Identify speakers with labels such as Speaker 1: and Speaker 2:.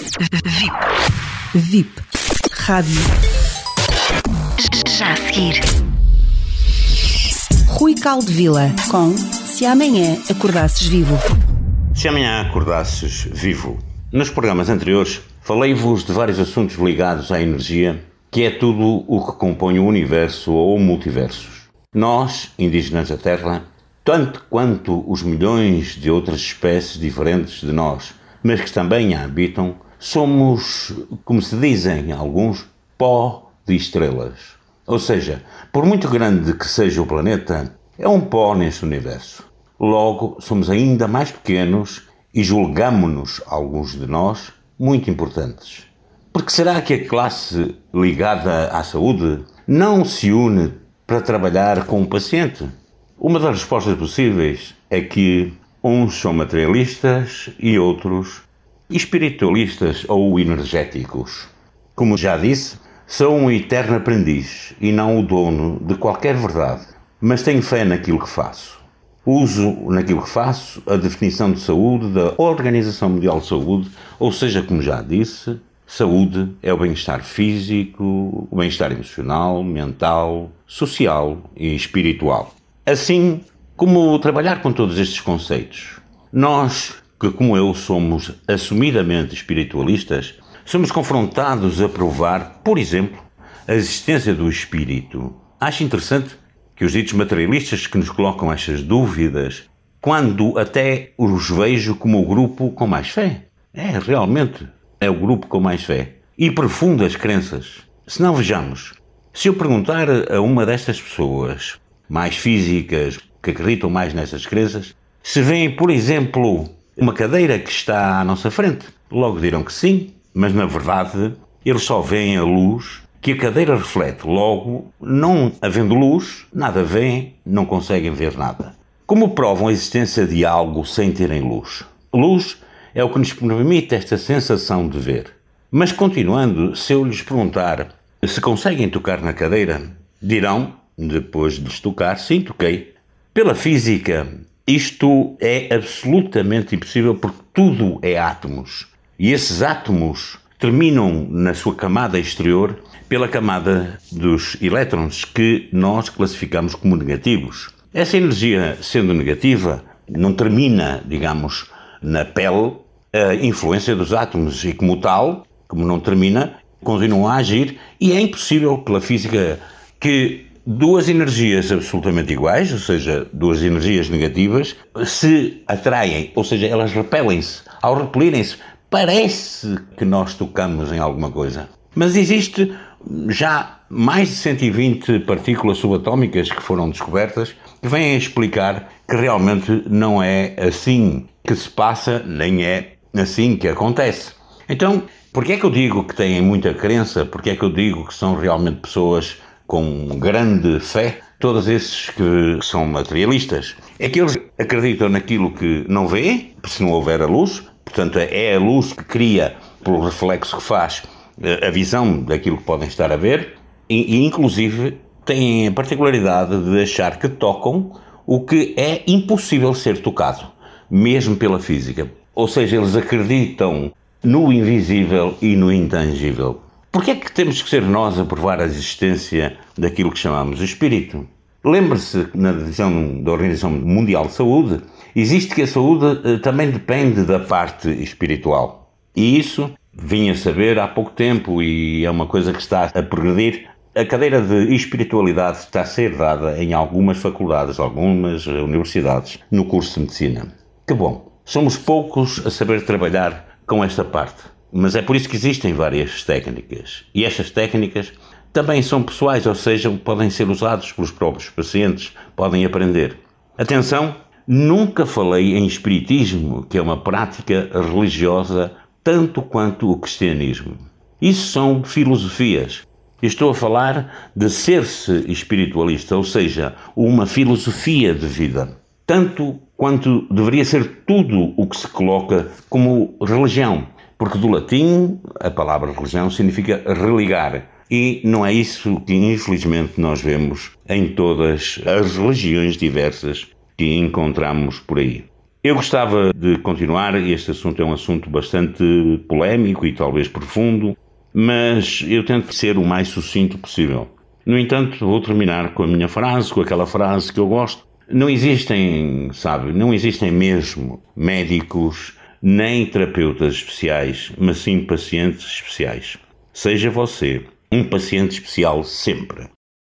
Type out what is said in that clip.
Speaker 1: VIP. VIP. Rádio. Já a seguir. Rui Caldevila com Se Amanhã Acordasses Vivo.
Speaker 2: Se amanhã acordasses vivo. Nos programas anteriores, falei-vos de vários assuntos ligados à energia, que é tudo o que compõe o universo ou multiversos. Nós, indígenas da Terra, tanto quanto os milhões de outras espécies diferentes de nós, mas que também a habitam, somos, como se dizem alguns, pó de estrelas. Ou seja, por muito grande que seja o planeta, é um pó neste universo. Logo, somos ainda mais pequenos e julgamos-nos, alguns de nós, muito importantes. Porque será que a classe ligada à saúde não se une para trabalhar com o paciente? Uma das respostas possíveis é que uns são materialistas e outros espiritualistas ou energéticos. Como já disse, sou um eterno aprendiz e não o dono de qualquer verdade, mas tenho fé naquilo que faço. Uso naquilo que faço a definição de saúde da Organização Mundial de Saúde, ou seja, como já disse, saúde é o bem-estar físico, o bem-estar emocional, mental, social e espiritual. Assim como trabalhar com todos estes conceitos. Nós, que como eu somos assumidamente espiritualistas, somos confrontados a provar, por exemplo, a existência do espírito. Acho interessante que os ditos materialistas que nos colocam estas dúvidas, quando até os vejo como o grupo com mais fé. É, realmente, é o grupo com mais fé. E profundas crenças. Se não vejamos, se eu perguntar a uma destas pessoas mais físicas, que acreditam mais nessas crenças, se veem, por exemplo, uma cadeira que está à nossa frente, logo dirão que sim, mas na verdade eles só veem a luz que a cadeira reflete. Logo, não havendo luz, nada veem, não conseguem ver nada. Como provam a existência de algo sem terem luz? Luz é o que nos permite esta sensação de ver. Mas continuando, se eu lhes perguntar se conseguem tocar na cadeira, dirão depois de lhes tocar, sim, toquei. Pela física, isto é absolutamente impossível porque tudo é átomos. E esses átomos terminam na sua camada exterior pela camada dos elétrons que nós classificamos como negativos. Essa energia, sendo negativa, não termina, digamos, na pele a influência dos átomos e, como tal, como não termina, continua a agir e é impossível pela física que duas energias absolutamente iguais, ou seja, duas energias negativas, se atraem, ou seja, elas repelem-se. Ao repelirem-se, parece que nós tocamos em alguma coisa. Mas existe já mais de 120 partículas subatómicas que foram descobertas que vêm a explicar que realmente não é assim que se passa, nem é assim que acontece. Então, por que é que eu digo que têm muita crença? Por que é que eu digo que são realmente pessoas com grande fé, todos esses que são materialistas. É que eles acreditam naquilo que não vê, se não houver a luz, portanto é a luz que cria, pelo reflexo que faz, eh, a visão daquilo que podem estar a ver, e, e inclusive têm a particularidade de achar que tocam o que é impossível ser tocado, mesmo pela física. Ou seja, eles acreditam no invisível e no intangível. Porquê é que temos que ser nós a provar a existência daquilo que chamamos espírito? Lembre-se que na divisão da Organização Mundial de Saúde existe que a saúde eh, também depende da parte espiritual. E isso vim a saber há pouco tempo e é uma coisa que está a progredir. A cadeira de espiritualidade está a ser dada em algumas faculdades, algumas universidades, no curso de medicina. Que bom! Somos poucos a saber trabalhar com esta parte. Mas é por isso que existem várias técnicas. E estas técnicas também são pessoais, ou seja, podem ser usados pelos próprios pacientes, podem aprender. Atenção, nunca falei em espiritismo, que é uma prática religiosa tanto quanto o cristianismo. Isso são filosofias. Estou a falar de ser-se espiritualista, ou seja, uma filosofia de vida. Tanto quanto deveria ser tudo o que se coloca como religião. Porque do latim a palavra religião significa religar. E não é isso que infelizmente nós vemos em todas as religiões diversas que encontramos por aí. Eu gostava de continuar, este assunto é um assunto bastante polémico e talvez profundo, mas eu tento ser o mais sucinto possível. No entanto, vou terminar com a minha frase, com aquela frase que eu gosto. Não existem, sabe, não existem mesmo médicos nem terapeutas especiais, mas sim pacientes especiais. Seja você um paciente especial sempre.